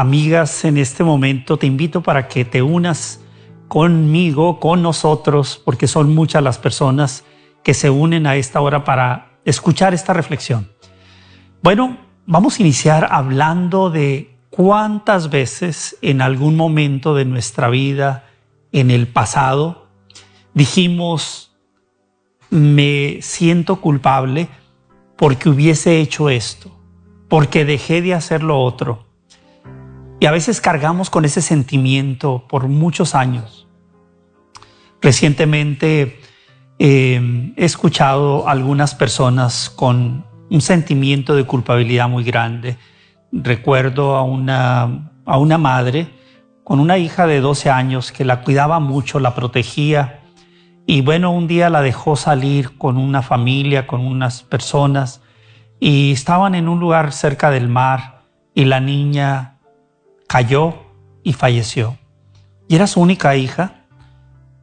amigas, en este momento te invito para que te unas conmigo, con nosotros, porque son muchas las personas que se unen a esta hora para escuchar esta reflexión. Bueno, vamos a iniciar hablando de cuántas veces en algún momento de nuestra vida, en el pasado, dijimos, me siento culpable porque hubiese hecho esto porque dejé de hacer lo otro. Y a veces cargamos con ese sentimiento por muchos años. Recientemente eh, he escuchado a algunas personas con un sentimiento de culpabilidad muy grande. Recuerdo a una, a una madre con una hija de 12 años que la cuidaba mucho, la protegía. Y bueno, un día la dejó salir con una familia, con unas personas y estaban en un lugar cerca del mar y la niña cayó y falleció. Y era su única hija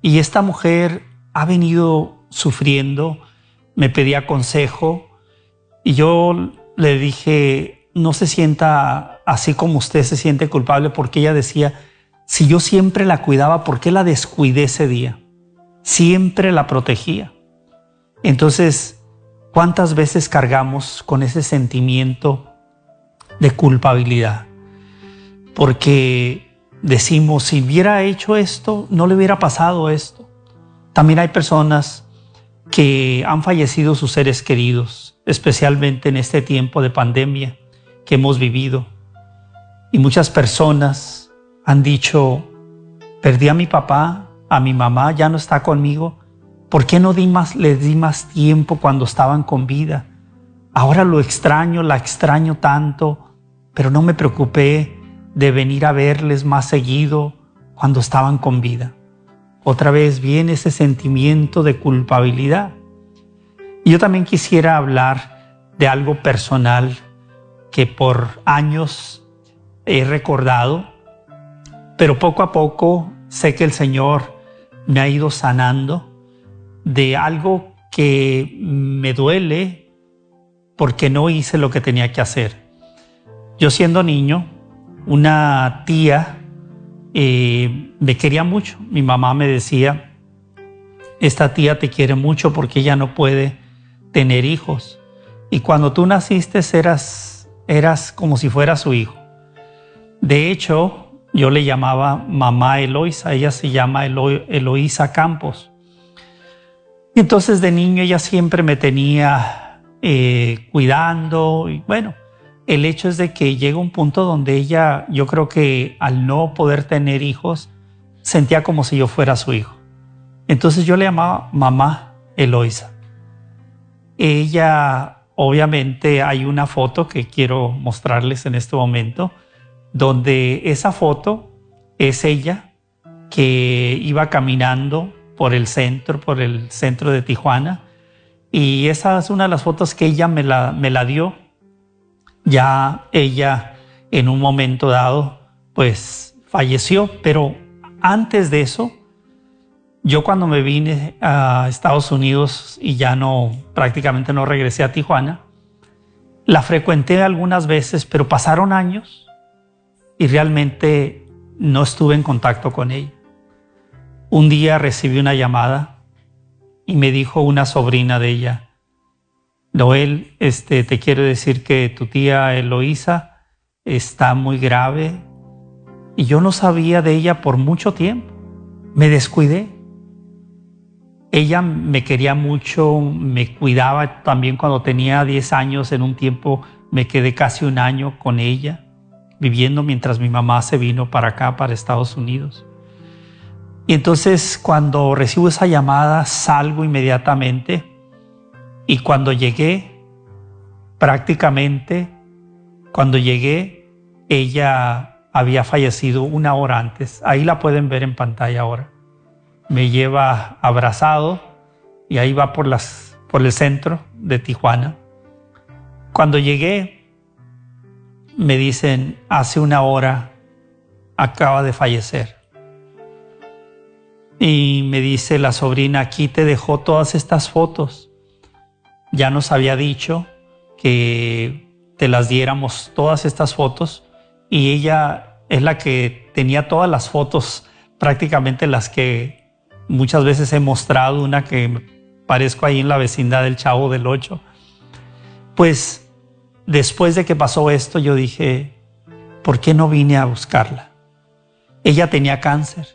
y esta mujer ha venido sufriendo, me pedía consejo y yo le dije, no se sienta así como usted se siente culpable porque ella decía, si yo siempre la cuidaba, ¿por qué la descuidé ese día? Siempre la protegía. Entonces, ¿Cuántas veces cargamos con ese sentimiento de culpabilidad? Porque decimos, si hubiera hecho esto, no le hubiera pasado esto. También hay personas que han fallecido sus seres queridos, especialmente en este tiempo de pandemia que hemos vivido. Y muchas personas han dicho, perdí a mi papá, a mi mamá, ya no está conmigo, ¿Por qué no di más, les di más tiempo cuando estaban con vida? Ahora lo extraño, la extraño tanto, pero no me preocupé de venir a verles más seguido cuando estaban con vida. Otra vez viene ese sentimiento de culpabilidad. Y yo también quisiera hablar de algo personal que por años he recordado, pero poco a poco sé que el Señor me ha ido sanando de algo que me duele porque no hice lo que tenía que hacer. Yo siendo niño, una tía eh, me quería mucho. Mi mamá me decía, esta tía te quiere mucho porque ella no puede tener hijos. Y cuando tú naciste eras, eras como si fuera su hijo. De hecho, yo le llamaba mamá Eloisa, ella se llama Eloisa Campos. Entonces de niño ella siempre me tenía eh, cuidando y bueno, el hecho es de que llega un punto donde ella, yo creo que al no poder tener hijos, sentía como si yo fuera su hijo. Entonces yo le llamaba mamá Eloisa. Ella, obviamente hay una foto que quiero mostrarles en este momento, donde esa foto es ella que iba caminando por el centro, por el centro de Tijuana. Y esa es una de las fotos que ella me la, me la dio. Ya ella en un momento dado, pues falleció, pero antes de eso, yo cuando me vine a Estados Unidos y ya no, prácticamente no regresé a Tijuana, la frecuenté algunas veces, pero pasaron años y realmente no estuve en contacto con ella. Un día recibí una llamada y me dijo una sobrina de ella, Noel, este, te quiero decir que tu tía Eloísa está muy grave y yo no sabía de ella por mucho tiempo. Me descuidé. Ella me quería mucho, me cuidaba también cuando tenía 10 años, en un tiempo me quedé casi un año con ella, viviendo mientras mi mamá se vino para acá, para Estados Unidos. Y entonces cuando recibo esa llamada salgo inmediatamente y cuando llegué, prácticamente, cuando llegué, ella había fallecido una hora antes. Ahí la pueden ver en pantalla ahora. Me lleva abrazado y ahí va por, las, por el centro de Tijuana. Cuando llegué, me dicen, hace una hora acaba de fallecer. Y me dice la sobrina, aquí te dejó todas estas fotos. Ya nos había dicho que te las diéramos todas estas fotos y ella es la que tenía todas las fotos, prácticamente las que muchas veces he mostrado, una que parezco ahí en la vecindad del Chavo del Ocho. Pues después de que pasó esto yo dije, ¿por qué no vine a buscarla? Ella tenía cáncer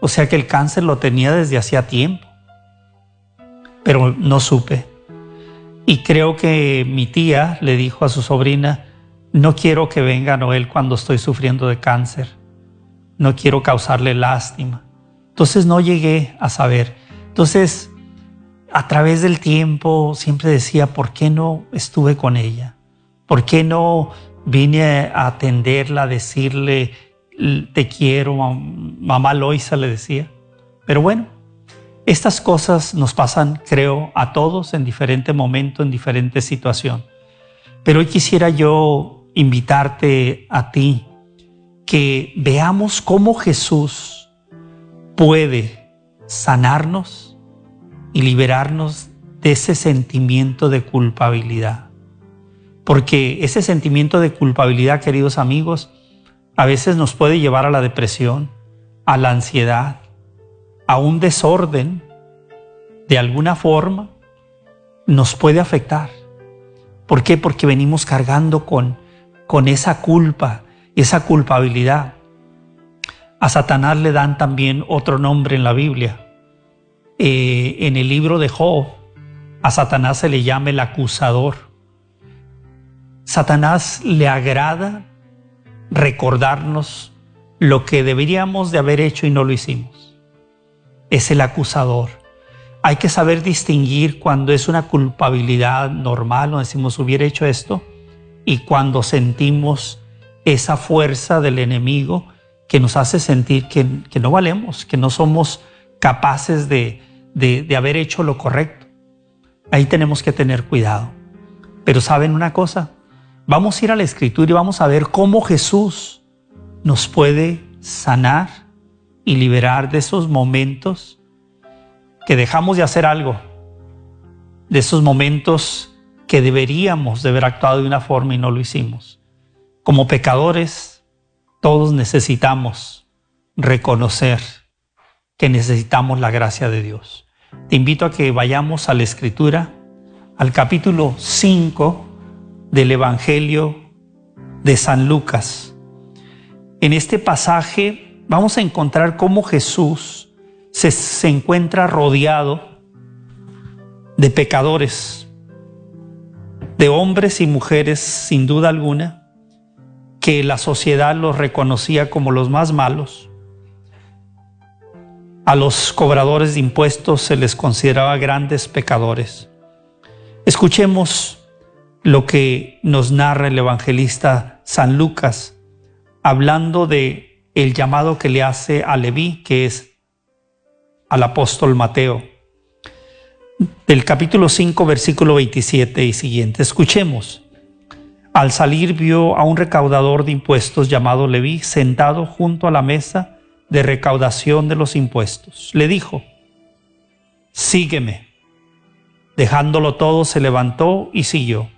o sea que el cáncer lo tenía desde hacía tiempo, pero no supe. Y creo que mi tía le dijo a su sobrina, no quiero que venga Noel cuando estoy sufriendo de cáncer, no quiero causarle lástima. Entonces no llegué a saber. Entonces, a través del tiempo siempre decía, ¿por qué no estuve con ella? ¿Por qué no vine a atenderla, a decirle, te quiero, mamá Loisa le decía. Pero bueno, estas cosas nos pasan, creo, a todos en diferente momento, en diferente situación. Pero hoy quisiera yo invitarte a ti que veamos cómo Jesús puede sanarnos y liberarnos de ese sentimiento de culpabilidad. Porque ese sentimiento de culpabilidad, queridos amigos, a veces nos puede llevar a la depresión, a la ansiedad, a un desorden, de alguna forma, nos puede afectar. ¿Por qué? Porque venimos cargando con, con esa culpa, esa culpabilidad. A Satanás le dan también otro nombre en la Biblia. Eh, en el libro de Job, a Satanás se le llama el acusador. Satanás le agrada recordarnos lo que deberíamos de haber hecho y no lo hicimos. Es el acusador. Hay que saber distinguir cuando es una culpabilidad normal, o decimos hubiera hecho esto, y cuando sentimos esa fuerza del enemigo que nos hace sentir que, no valemos, que no somos capaces de, de haber hecho lo correcto. Ahí tenemos que tener cuidado. Pero ¿saben una cosa? Vamos a ir a la escritura y vamos a ver cómo Jesús nos puede sanar y liberar de esos momentos que dejamos de hacer algo, de esos momentos que deberíamos de haber actuado de una forma y no lo hicimos. Como pecadores, todos necesitamos reconocer que necesitamos la gracia de Dios. Te invito a que vayamos a la escritura, al capítulo 5, del Evangelio de San Lucas. En este pasaje vamos a encontrar cómo Jesús se, encuentra rodeado de pecadores, de hombres y mujeres sin duda alguna, que la sociedad los reconocía como los más malos. A los cobradores de impuestos se les consideraba grandes pecadores. Escuchemos lo que nos narra el evangelista San Lucas, hablando de el llamado que le hace a Leví, que es al apóstol Mateo. Del capítulo 5, versículo 27 y siguiente. Escuchemos. Al salir vio a un recaudador de impuestos llamado Leví sentado junto a la mesa de recaudación de los impuestos. Le dijo, sígueme. Dejándolo todo, se levantó y siguió.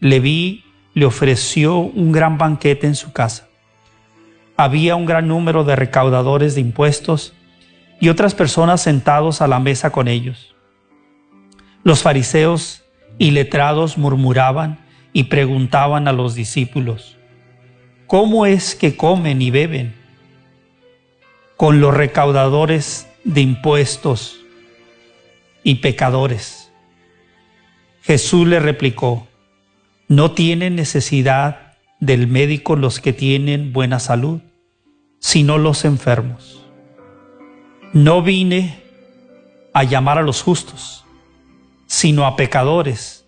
Leví le ofreció un gran banquete en su casa. Había un gran número de recaudadores de impuestos y otras personas sentados a la mesa con ellos. Los fariseos y letrados murmuraban y preguntaban a los discípulos, ¿cómo es que comen y beben con los recaudadores de impuestos y pecadores? Jesús le replicó, no tienen necesidad del médico los que tienen buena salud, sino los enfermos. No vine a llamar a los justos, sino a pecadores,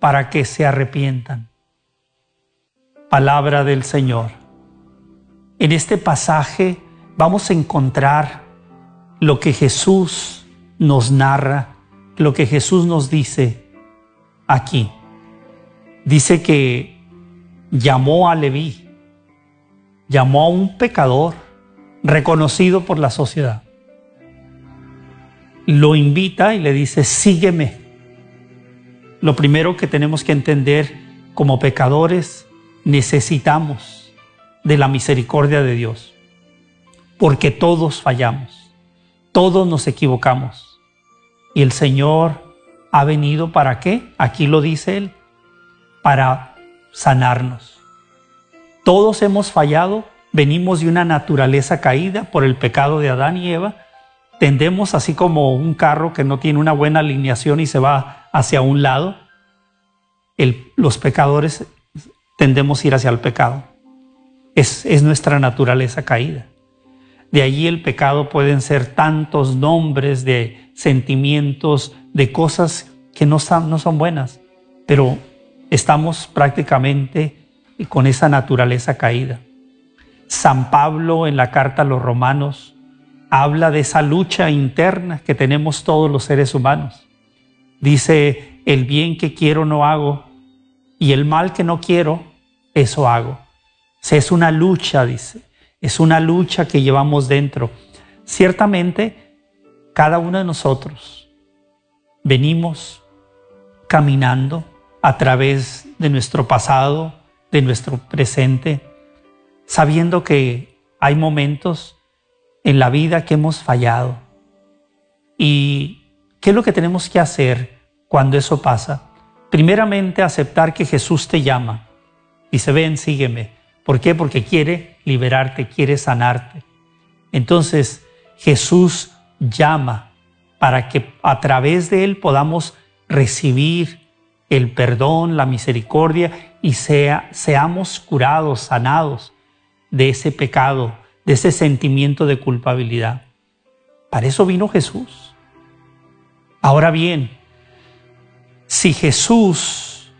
para que se arrepientan. Palabra del Señor. En este pasaje vamos a encontrar lo que Jesús nos narra, lo que Jesús nos dice aquí. Dice que llamó a Leví, llamó a un pecador reconocido por la sociedad. Lo invita y le dice, sígueme. Lo primero que tenemos que entender como pecadores, necesitamos de la misericordia de Dios, porque todos fallamos, todos nos equivocamos. Y el Señor ha venido para qué? Aquí lo dice Él, para sanarnos. Todos hemos fallado, venimos de una naturaleza caída por el pecado de Adán y Eva. Tendemos así como un carro que no tiene una buena alineación y se va hacia un lado. los pecadores tendemos a ir hacia el pecado. Es, es nuestra naturaleza caída. De allí el pecado pueden ser tantos nombres de sentimientos, de cosas que no, no son buenas, pero estamos prácticamente con esa naturaleza caída. San Pablo en la carta a los romanos habla de esa lucha interna que tenemos todos los seres humanos. Dice, el bien que quiero no hago y el mal que no quiero, eso hago. es una lucha, dice, es una lucha que llevamos dentro. Ciertamente, cada uno de nosotros venimos caminando a través de nuestro pasado, de nuestro presente, sabiendo que hay momentos en la vida que hemos fallado. ¿Y qué es lo que tenemos que hacer cuando eso pasa? Primeramente, aceptar que Jesús te llama. Dice, ven, sígueme. ¿Por qué? Porque quiere liberarte, quiere sanarte. Entonces, Jesús llama para que a través de Él podamos recibir el perdón, la misericordia y sea, seamos curados, sanados de ese pecado, de ese sentimiento de culpabilidad. Para eso vino Jesús. Ahora bien, si Jesús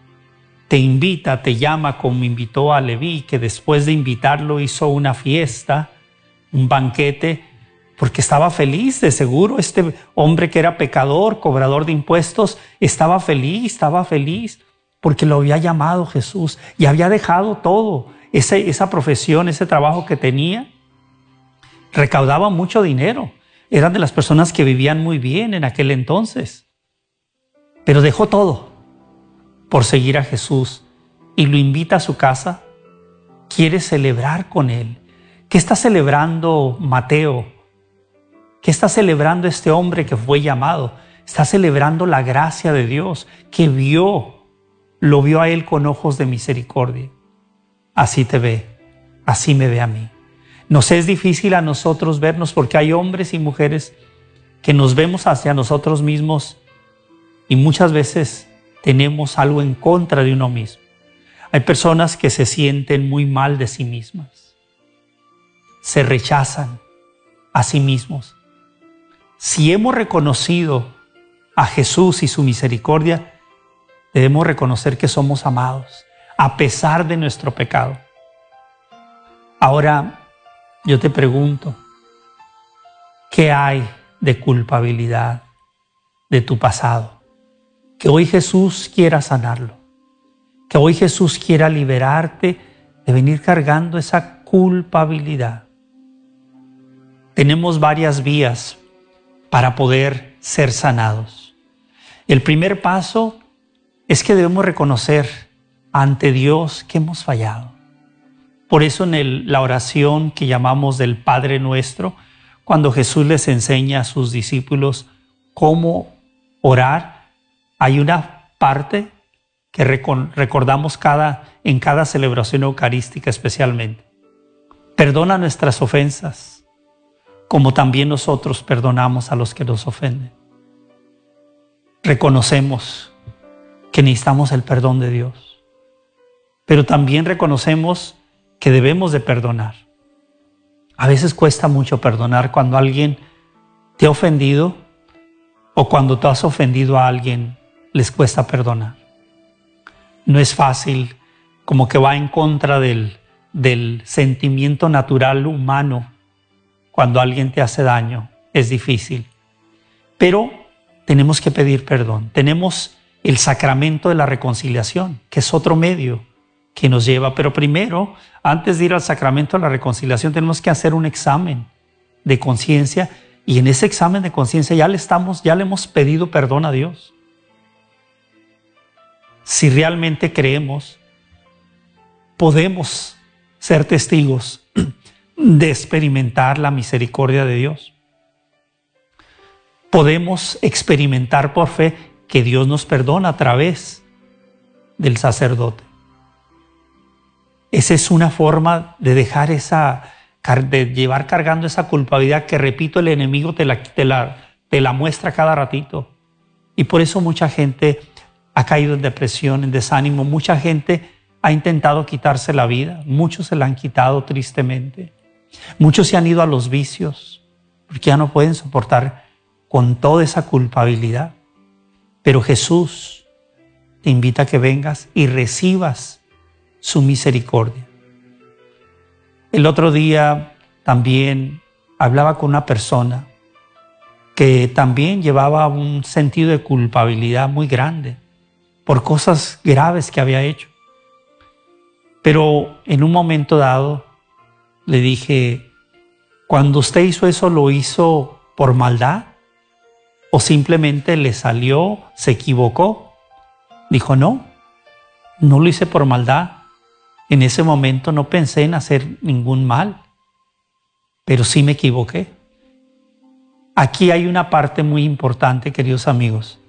te invita, te llama como invitó a Leví, que después de invitarlo hizo una fiesta, un banquete, porque estaba feliz, de seguro, este hombre que era pecador, cobrador de impuestos, estaba feliz, estaba feliz, porque lo había llamado Jesús y había dejado todo, esa, profesión, ese trabajo que tenía, recaudaba mucho dinero, eran de las personas que vivían muy bien en aquel entonces, pero dejó todo por seguir a Jesús y lo invita a su casa, quiere celebrar con él. ¿Qué está celebrando Mateo? ¿Qué está celebrando este hombre que fue llamado? Está celebrando la gracia de Dios, que vio, lo vio a él con ojos de misericordia. Así te ve, así me ve a mí. Nos es difícil a nosotros vernos porque hay hombres y mujeres que nos vemos hacia nosotros mismos y muchas veces tenemos algo en contra de uno mismo. Hay personas que se sienten muy mal de sí mismas, se rechazan a sí mismos si hemos reconocido a Jesús y su misericordia, debemos reconocer que somos amados, a pesar de nuestro pecado. Ahora, yo te pregunto, ¿qué hay de culpabilidad de tu pasado? Que hoy Jesús quiera sanarlo, que hoy Jesús quiera liberarte de venir cargando esa culpabilidad. Tenemos varias vías para poder ser sanados. El primer paso es que debemos reconocer ante Dios que hemos fallado. Por eso en la oración que llamamos del Padre Nuestro, cuando Jesús les enseña a sus discípulos cómo orar, hay una parte que recordamos cada, en cada celebración eucarística especialmente. Perdona nuestras ofensas como también nosotros perdonamos a los que nos ofenden. Reconocemos que necesitamos el perdón de Dios, pero también reconocemos que debemos de perdonar. A veces cuesta mucho perdonar cuando alguien te ha ofendido o cuando tú has ofendido a alguien, les cuesta perdonar. No es fácil, como que va en contra del, del sentimiento natural humano cuando alguien te hace daño. Es difícil. Pero tenemos que pedir perdón. Tenemos el sacramento de la reconciliación, que es otro medio que nos lleva. Pero primero, antes de ir al sacramento de la reconciliación, tenemos que hacer un examen de conciencia y en ese examen de conciencia ya le estamos, ya le hemos pedido perdón a Dios. Si realmente creemos, podemos ser testigos de experimentar la misericordia de Dios. Podemos experimentar por fe que Dios nos perdona a través del sacerdote. Esa es una forma de dejar esa, de llevar cargando esa culpabilidad que, repito, el enemigo te la, te la, te la muestra cada ratito. Y por eso mucha gente ha caído en depresión, en desánimo. Mucha gente ha intentado quitarse la vida. Muchos se la han quitado tristemente. Muchos se han ido a los vicios porque ya no pueden soportar con toda esa culpabilidad. Pero Jesús te invita a que vengas y recibas su misericordia. El otro día también hablaba con una persona que también llevaba un sentido de culpabilidad muy grande por cosas graves que había hecho. Pero en un momento dado le dije, cuando usted hizo eso, ¿lo hizo por maldad? ¿O simplemente le salió, se equivocó? Dijo, no, no lo hice por maldad. En ese momento no pensé en hacer ningún mal, pero sí me equivoqué. Aquí hay una parte muy importante, queridos amigos.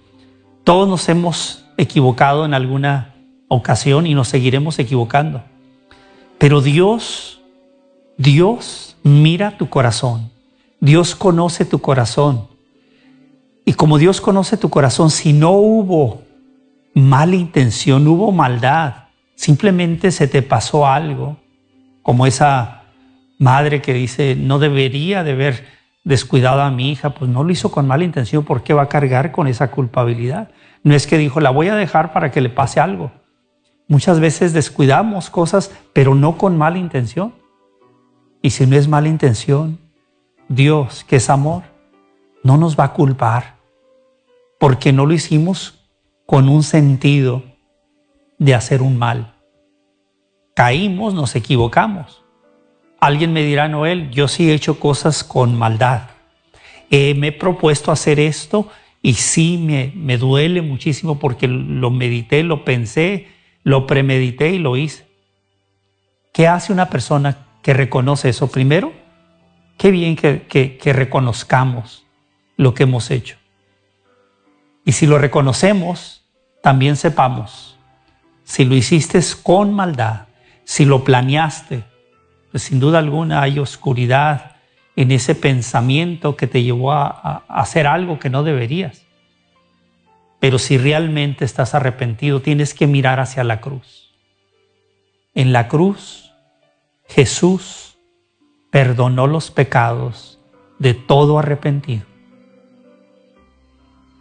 Todos nos hemos equivocado en alguna ocasión y nos seguiremos equivocando. Pero Dios, Dios mira tu corazón. Dios conoce tu corazón. Y como Dios conoce tu corazón, si no hubo mala intención, hubo maldad, simplemente se te pasó algo, como esa madre que dice, no debería de haber descuidado a mi hija, pues no lo hizo con mala intención, ¿por qué va a cargar con esa culpabilidad? No es que dijo, la voy a dejar para que le pase algo. Muchas veces descuidamos cosas, pero no con mala intención. Y si no es mala intención, Dios, que es amor, no nos va a culpar, porque no lo hicimos con un sentido de hacer un mal. Caímos, nos equivocamos. Alguien me dirá, Noel, yo sí he hecho cosas con maldad. Eh, me he propuesto hacer esto y sí me, me duele muchísimo porque lo medité, lo pensé, lo premedité y lo hice. ¿Qué hace una persona que reconoce eso? Primero, qué bien que, que reconozcamos lo que hemos hecho. Y si lo reconocemos, también sepamos si lo hiciste con maldad, si lo planeaste, pues sin duda alguna hay oscuridad en ese pensamiento que te llevó a, hacer algo que no deberías. Pero si realmente estás arrepentido, tienes que mirar hacia la cruz. En la cruz, Jesús perdonó los pecados de todo arrepentido.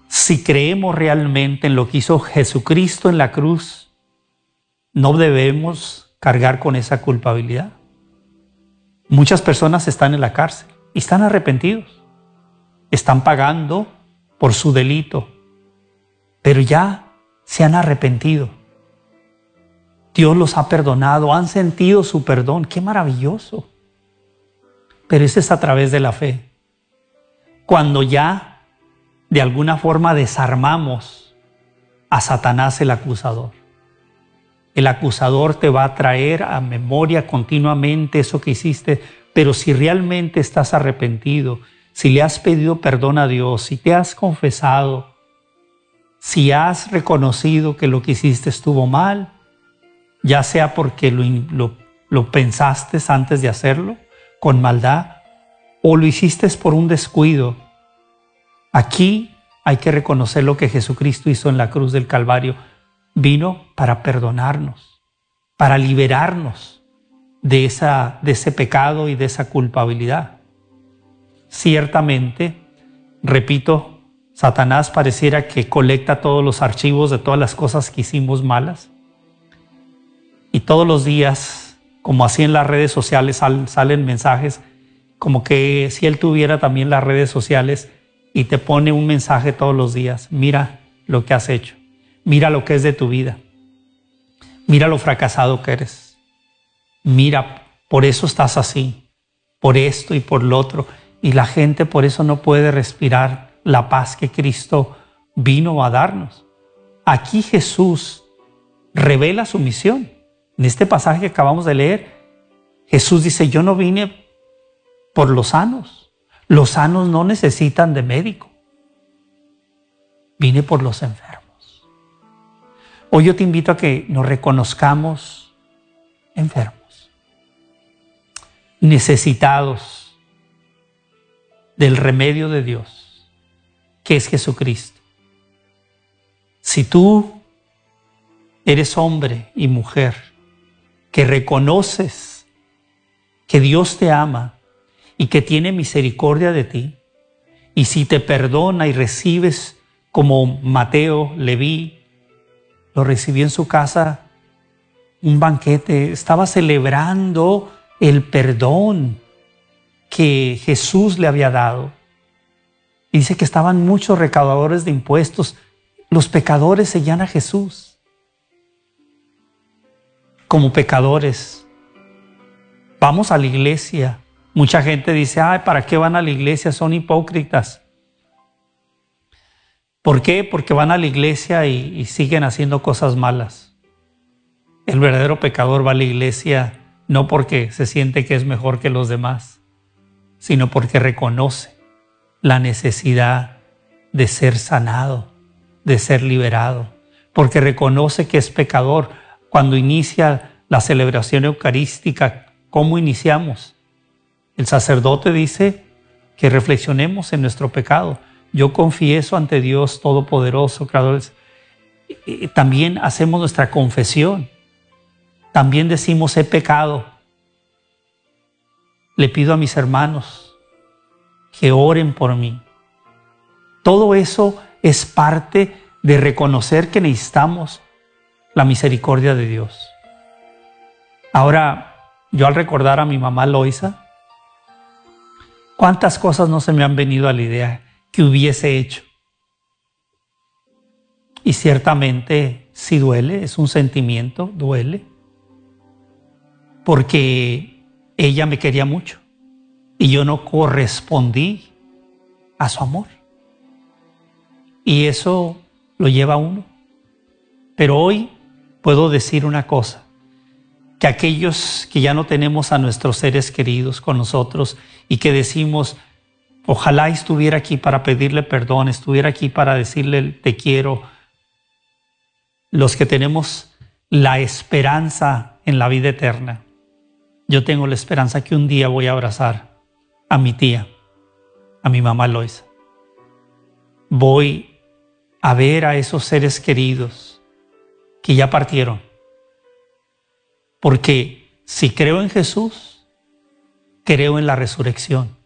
Si creemos realmente en lo que hizo Jesucristo en la cruz, no debemos cargar con esa culpabilidad. Muchas personas están en la cárcel y están arrepentidos. Están pagando por su delito, pero ya se han arrepentido. Dios los ha perdonado, han sentido su perdón. Qué maravilloso. Pero eso es a través de la fe. Cuando ya de alguna forma desarmamos a Satanás el acusador. El acusador te va a traer a memoria continuamente eso que hiciste, pero si realmente estás arrepentido, si le has pedido perdón a Dios, si te has confesado, si has reconocido que lo que hiciste estuvo mal, ya sea porque lo, lo, pensaste antes de hacerlo, con maldad, o lo hiciste por un descuido, aquí hay que reconocer lo que Jesucristo hizo en la cruz del Calvario vino para perdonarnos, para liberarnos de, esa, de ese pecado y de esa culpabilidad. Ciertamente, repito, Satanás pareciera que colecta todos los archivos de todas las cosas que hicimos malas y todos los días como así en las redes sociales salen mensajes, como que si él tuviera también las redes sociales y te pone un mensaje todos los días, mira lo que has hecho, mira lo que es de tu vida, mira lo fracasado que eres, mira, por eso estás así, por esto y por lo otro, y la gente por eso no puede respirar la paz que Cristo vino a darnos. Aquí Jesús revela su misión. En este pasaje que acabamos de leer, Jesús dice, yo no vine por los sanos. Los sanos no necesitan de médico. Vine por los enfermos. Hoy yo te invito a que nos reconozcamos enfermos, necesitados del remedio de Dios, que es Jesucristo. Si tú eres hombre y mujer que reconoces que Dios te ama y que tiene misericordia de ti, y si te perdona y recibes como Mateo, Leví, lo recibió en su casa, un banquete, estaba celebrando el perdón que Jesús le había dado. dice que estaban muchos recaudadores de impuestos, los pecadores seguían a Jesús. Como pecadores, vamos a la iglesia, Mucha gente dice, ay, ¿para qué van a la iglesia? Son hipócritas. ¿Por qué? Porque van a la iglesia y, siguen haciendo cosas malas. El verdadero pecador va a la iglesia no porque se siente que es mejor que los demás, sino porque reconoce la necesidad de ser sanado, de ser liberado, porque reconoce que es pecador. Cuando inicia la celebración eucarística, ¿cómo iniciamos? El sacerdote dice que reflexionemos en nuestro pecado. Yo confieso ante Dios Todopoderoso, Creador. También hacemos nuestra confesión. También decimos, he pecado. Le pido a mis hermanos que oren por mí. Todo eso es parte de reconocer que necesitamos la misericordia de Dios. Ahora, yo al recordar a mi mamá Loisa, ¿Cuántas cosas no se me han venido a la idea que hubiese hecho? Y ciertamente si duele, es un sentimiento, duele, porque ella me quería mucho y yo no correspondí a su amor. Y eso lo lleva a uno. Pero hoy puedo decir una cosa, que aquellos que ya no tenemos a nuestros seres queridos con nosotros y que decimos, ojalá estuviera aquí para pedirle perdón, estuviera aquí para decirle te quiero, los que tenemos la esperanza en la vida eterna. Yo tengo la esperanza que un día voy a abrazar a mi tía, a mi mamá Loisa. Voy a ver a esos seres queridos que ya partieron porque si creo en Jesús, creo en la resurrección.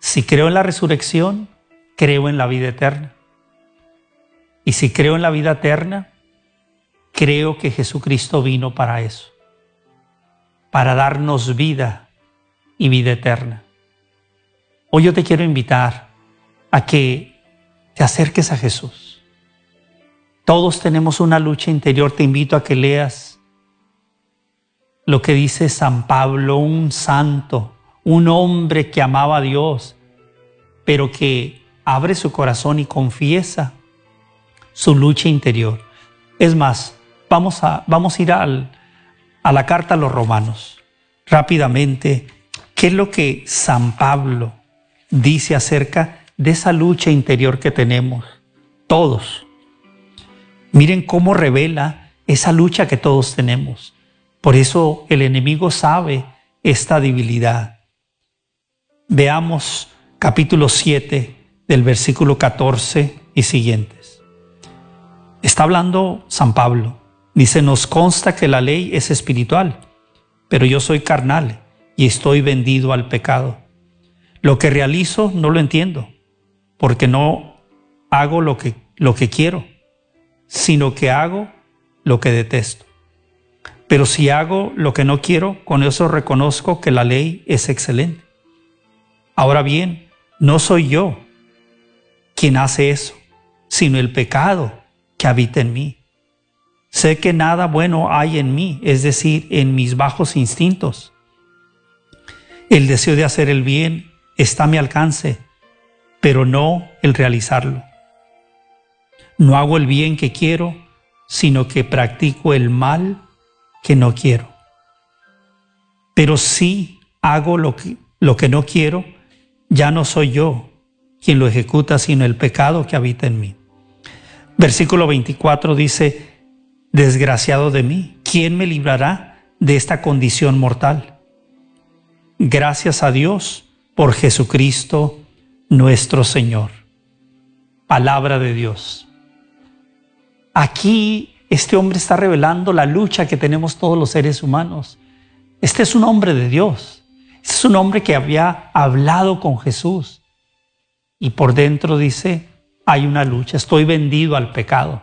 Si creo en la resurrección, creo en la vida eterna. Y si creo en la vida eterna, creo que Jesucristo vino para eso, para darnos vida y vida eterna. Hoy yo te quiero invitar a que te acerques a Jesús. Todos tenemos una lucha interior, te invito a que leas lo que dice San Pablo, un santo, un hombre que amaba a Dios, pero que abre su corazón y confiesa su lucha interior. Es más, vamos a, vamos a ir al, a la carta a los romanos rápidamente. ¿Qué es lo que San Pablo dice acerca de esa lucha interior que tenemos todos? Miren cómo revela esa lucha que todos tenemos. Por eso el enemigo sabe esta debilidad. Veamos capítulo 7 del versículo 14 y siguientes. Está hablando San Pablo. Dice, nos consta que la ley es espiritual, pero yo soy carnal y estoy vendido al pecado. Lo que realizo no lo entiendo, porque no hago lo que, lo que quiero, sino que hago lo que detesto. Pero si hago lo que no quiero, con eso reconozco que la ley es excelente. Ahora bien, no soy yo quien hace eso, sino el pecado que habita en mí. Sé que nada bueno hay en mí, es decir, en mis bajos instintos. El deseo de hacer el bien está a mi alcance, pero no el realizarlo. No hago el bien que quiero, sino que practico el mal que no quiero. Pero si hago lo que, no quiero, ya no soy yo quien lo ejecuta, sino el pecado que habita en mí. Versículo 24 dice, desgraciado de mí, ¿quién me librará de esta condición mortal? Gracias a Dios por Jesucristo nuestro Señor. Palabra de Dios. Aquí este hombre está revelando la lucha que tenemos todos los seres humanos. Este es un hombre de Dios. Este es un hombre que había hablado con Jesús. Y por dentro dice, hay una lucha. Estoy vendido al pecado.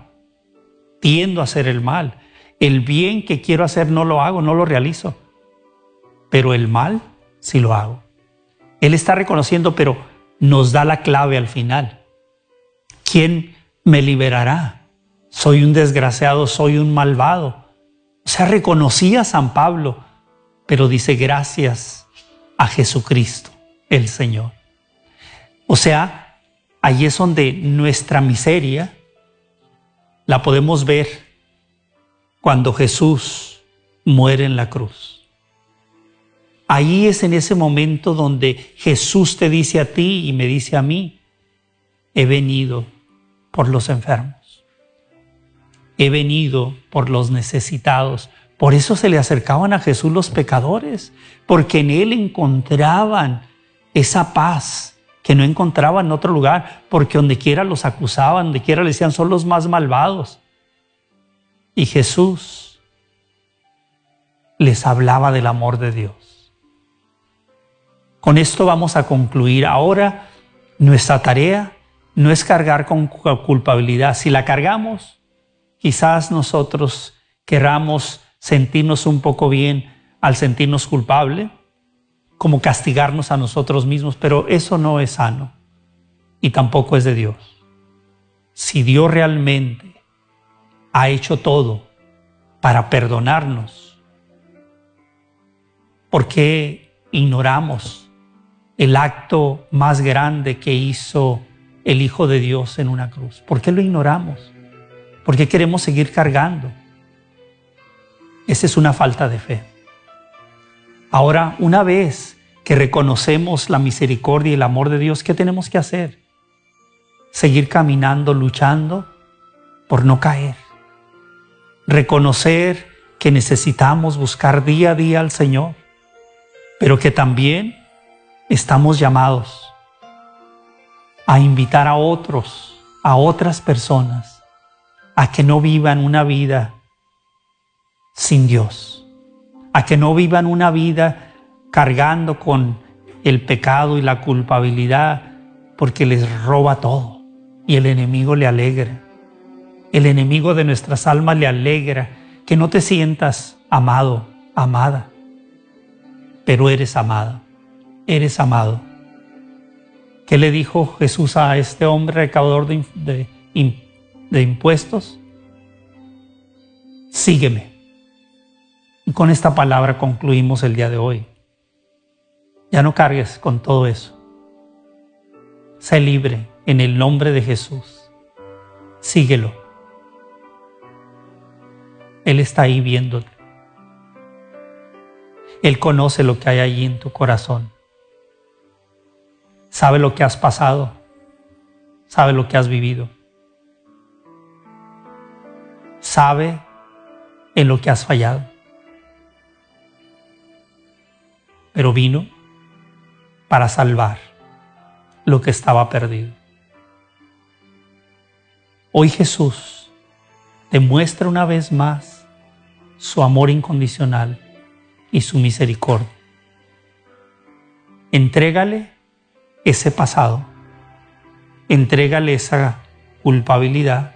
Tiendo a hacer el mal. El bien que quiero hacer no lo hago, no lo realizo. Pero el mal sí lo hago. Él está reconociendo, pero nos da la clave al final. ¿Quién me liberará? Soy un desgraciado, soy un malvado. O sea, reconocía a San Pablo, pero dice gracias a Jesucristo, el Señor. O sea, ahí es donde nuestra miseria la podemos ver cuando Jesús muere en la cruz. Ahí es en ese momento donde Jesús te dice a ti y me dice a mí, he venido por los enfermos he venido por los necesitados. Por eso se le acercaban a Jesús los pecadores, porque en Él encontraban esa paz que no encontraban en otro lugar, porque donde quiera los acusaban, donde quiera le decían son los más malvados. Y Jesús les hablaba del amor de Dios. Con esto vamos a concluir. Ahora nuestra tarea no es cargar con culpabilidad. Si la cargamos, Quizás nosotros querramos sentirnos un poco bien al sentirnos culpable, como castigarnos a nosotros mismos, pero eso no es sano y tampoco es de Dios. Si Dios realmente ha hecho todo para perdonarnos, ¿por qué ignoramos el acto más grande que hizo el Hijo de Dios en una cruz? ¿Por qué lo ignoramos? ¿Por qué queremos seguir cargando? Esa es una falta de fe. Ahora, una vez que reconocemos la misericordia y el amor de Dios, ¿qué tenemos que hacer? Seguir caminando, luchando por no caer. Reconocer que necesitamos buscar día a día al Señor, pero que también estamos llamados a invitar a otros, a otras personas a que no vivan una vida sin Dios, a que no vivan una vida cargando con el pecado y la culpabilidad porque les roba todo y el enemigo le alegra. El enemigo de nuestras almas le alegra que no te sientas amado, amada, pero eres amada, eres amado. ¿Qué le dijo Jesús a este hombre recaudador de, de, de impuestos, sígueme. Y con esta palabra concluimos el día de hoy. Ya no cargues con todo eso. Sé libre en el nombre de Jesús. Síguelo. Él está ahí viéndote. Él conoce lo que hay allí en tu corazón. Sabe lo que has pasado. Sabe lo que has vivido sabe en lo que has fallado. Pero vino para salvar lo que estaba perdido. Hoy Jesús demuestra una vez más su amor incondicional y su misericordia. Entrégale ese pasado, entrégale esa culpabilidad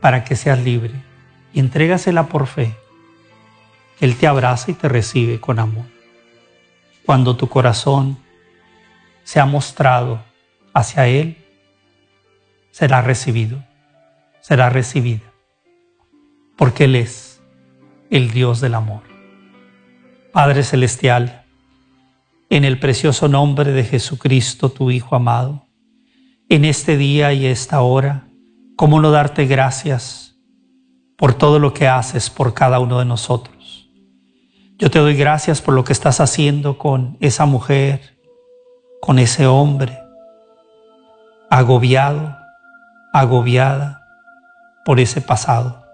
para que seas libre y entrégasela por fe Él te abraza y te recibe con amor. Cuando tu corazón se ha mostrado hacia Él, será recibido, será recibida, porque Él es el Dios del amor. Padre Celestial, en el precioso nombre de Jesucristo, tu Hijo amado, en este día y esta hora, ¿cómo no darte gracias por todo lo que haces por cada uno de nosotros? Yo te doy gracias por lo que estás haciendo con esa mujer, con ese hombre, agobiado, agobiada por ese pasado.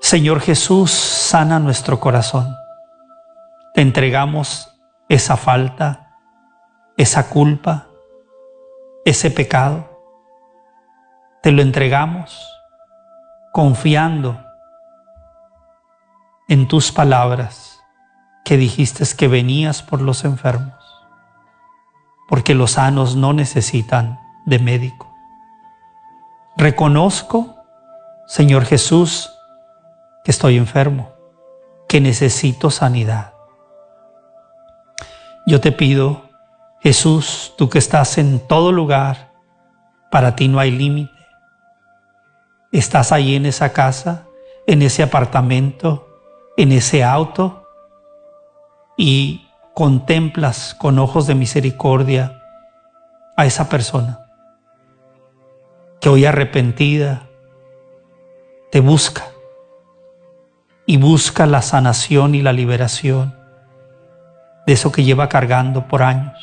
Señor Jesús, sana nuestro corazón. Te entregamos esa falta, esa culpa, ese pecado. Te lo entregamos confiando en tus palabras que dijiste que venías por los enfermos, porque los sanos no necesitan de médico. Reconozco, Señor Jesús, que estoy enfermo, que necesito sanidad. Yo te pido, Jesús, tú que estás en todo lugar, para ti no hay límite. Estás ahí en esa casa, en ese apartamento, en ese auto y contemplas con ojos de misericordia a esa persona que hoy arrepentida te busca y busca la sanación y la liberación de eso que lleva cargando por años.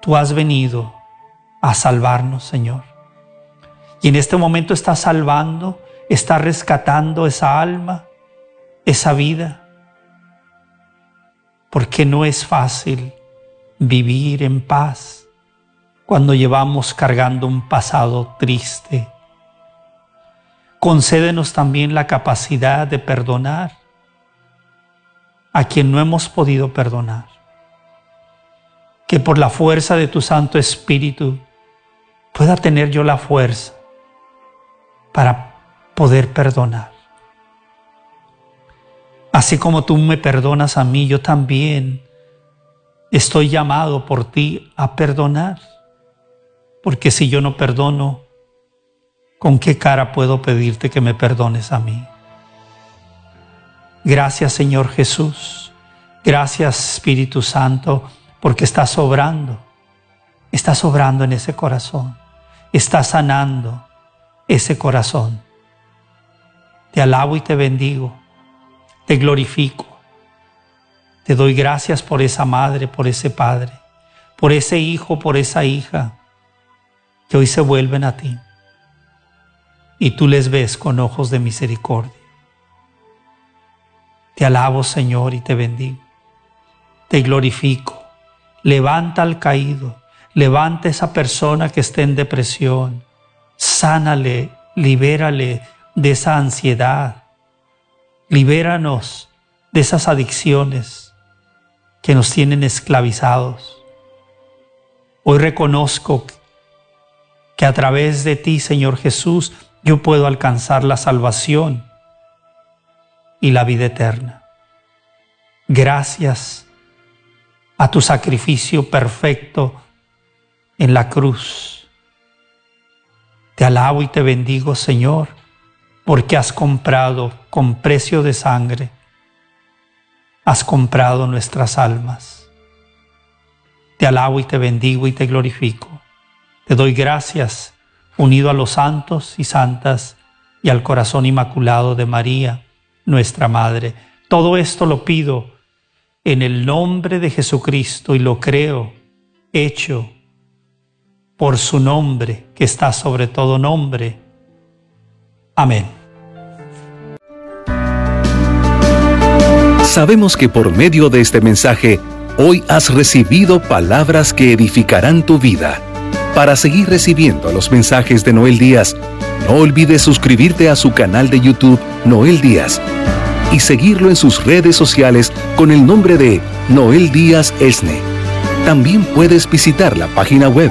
Tú has venido a salvarnos, Señor. Y en este momento estás salvando, estás rescatando esa alma, esa vida. Porque no es fácil vivir en paz cuando llevamos cargando un pasado triste. Concédenos también la capacidad de perdonar a quien no hemos podido perdonar. Que por la fuerza de tu Santo Espíritu pueda tener yo la fuerza para poder perdonar. Así como tú me perdonas a mí, yo también estoy llamado por ti a perdonar. Porque si yo no perdono, ¿con qué cara puedo pedirte que me perdones a mí? Gracias Señor Jesús. Gracias Espíritu Santo porque estás obrando. Estás obrando en ese corazón. Estás sanando ese corazón. Te alabo y te bendigo. Te glorifico. Te doy gracias por esa madre, por ese padre, por ese hijo, por esa hija que hoy se vuelven a ti. Y tú les ves con ojos de misericordia. Te alabo, Señor, y te bendigo. Te glorifico. Levanta al caído. Levanta esa persona que esté en depresión. Sánale, libérale de esa ansiedad. Libéranos de esas adicciones que nos tienen esclavizados. Hoy reconozco que a través de ti, Señor Jesús, yo puedo alcanzar la salvación y la vida eterna. Gracias a tu sacrificio perfecto en la cruz. Te alabo y te bendigo, Señor, porque has comprado con precio de sangre, has comprado nuestras almas. Te alabo y te bendigo y te glorifico. Te doy gracias unido a los santos y santas y al corazón inmaculado de María nuestra Madre. Todo esto lo pido en el nombre de Jesucristo y lo creo hecho por su nombre que está sobre todo nombre. Amén. Sabemos que por medio de este mensaje hoy has recibido palabras que edificarán tu vida. Para seguir recibiendo los mensajes de Noel Díaz, no olvides suscribirte a su canal de YouTube Noel Díaz y seguirlo en sus redes sociales con el nombre de Noel Díaz Esne. También puedes visitar la página web